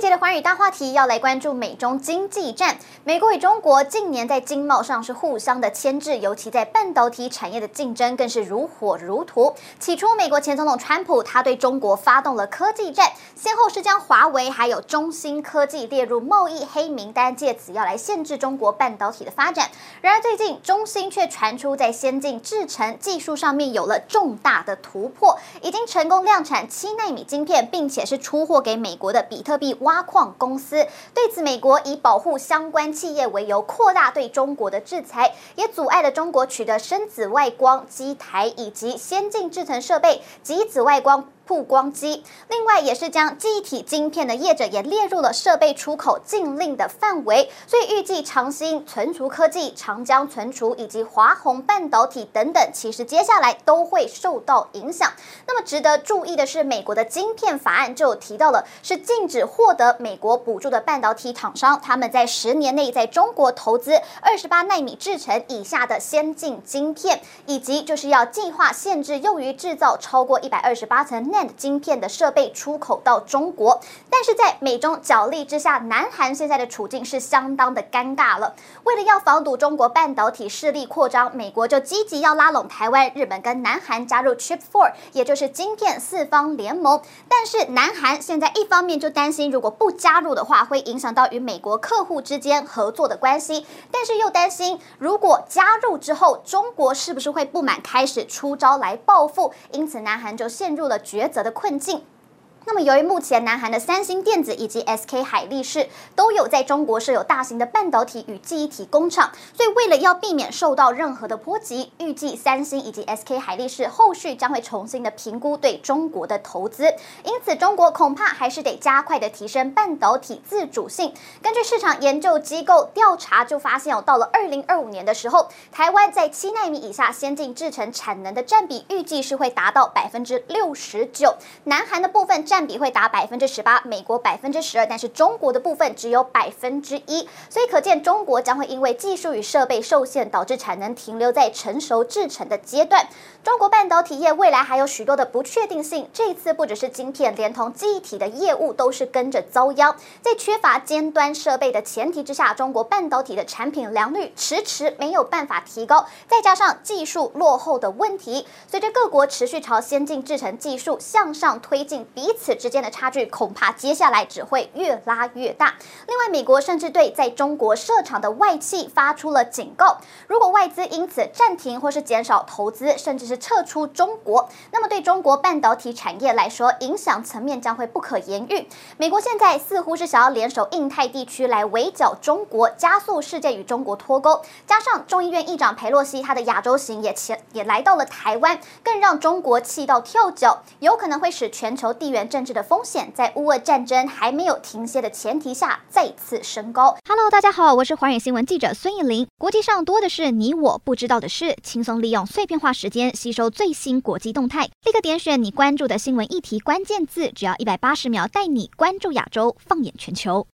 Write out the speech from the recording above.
这一节的寰宇大话题要来关注美中经济战。美国与中国近年在经贸上是互相的牵制，尤其在半导体产业的竞争更是如火如荼。起初，美国前总统川普他对中国发动了科技战，先后是将华为还有中芯科技列入贸易黑名单，借此要来限制中国半导体的发展。然而，最近中芯却传出在先进制程技术上面有了重大的突破，已经成功量产七纳米晶片，并且是出货给美国的比特币。挖矿公司对此，美国以保护相关企业为由，扩大对中国的制裁，也阻碍了中国取得深紫外光机台以及先进制程设备及紫外光。曝光机，另外也是将记忆体晶片的业者也列入了设备出口禁令的范围，所以预计长兴存储科技、长江存储以及华虹半导体等等，其实接下来都会受到影响。那么值得注意的是，美国的晶片法案就提到了，是禁止获得美国补助的半导体厂商，他们在十年内在中国投资二十八纳米制程以下的先进晶片，以及就是要计划限制用于制造超过一百二十八层内。晶片的设备出口到中国，但是在美中角力之下，南韩现在的处境是相当的尴尬了。为了要防堵中国半导体势力扩张，美国就积极要拉拢台湾、日本跟南韩加入 Chip Four，也就是晶片四方联盟。但是南韩现在一方面就担心，如果不加入的话，会影响到与美国客户之间合作的关系；但是又担心，如果加入之后，中国是不是会不满，开始出招来报复？因此，南韩就陷入了抉择的困境。那么，由于目前南韩的三星电子以及 SK 海力士都有在中国设有大型的半导体与记忆体工厂，所以为了要避免受到任何的波及，预计三星以及 SK 海力士后续将会重新的评估对中国的投资。因此，中国恐怕还是得加快的提升半导体自主性。根据市场研究机构调查，就发现哦，到了二零二五年的时候，台湾在七纳米以下先进制程产能的占比预计是会达到百分之六十九，南韩的部分占。比会达百分之十八，美国百分之十二，但是中国的部分只有百分之一，所以可见中国将会因为技术与设备受限，导致产能停留在成熟制程的阶段。中国半导体业未来还有许多的不确定性，这次不只是晶片，连同记忆体的业务都是跟着遭殃。在缺乏尖端设备的前提之下，中国半导体的产品良率迟迟没有办法提高，再加上技术落后的问题，随着各国持续朝先进制程技术向上推进，彼。此之间的差距恐怕接下来只会越拉越大。另外，美国甚至对在中国设厂的外企发出了警告：如果外资因此暂停或是减少投资，甚至是撤出中国，那么对中国半导体产业来说，影响层面将会不可言喻。美国现在似乎是想要联手印太地区来围剿中国，加速世界与中国脱钩。加上众议院议长佩洛西他的亚洲行也前也来到了台湾，更让中国气到跳脚，有可能会使全球地缘政治的风险在乌俄战争还没有停歇的前提下再次升高。Hello，大家好，我是华远新闻记者孙艺林。国际上多的是你我不知道的事，轻松利用碎片化时间吸收最新国际动态，立刻点选你关注的新闻议题关键字，只要一百八十秒带你关注亚洲，放眼全球。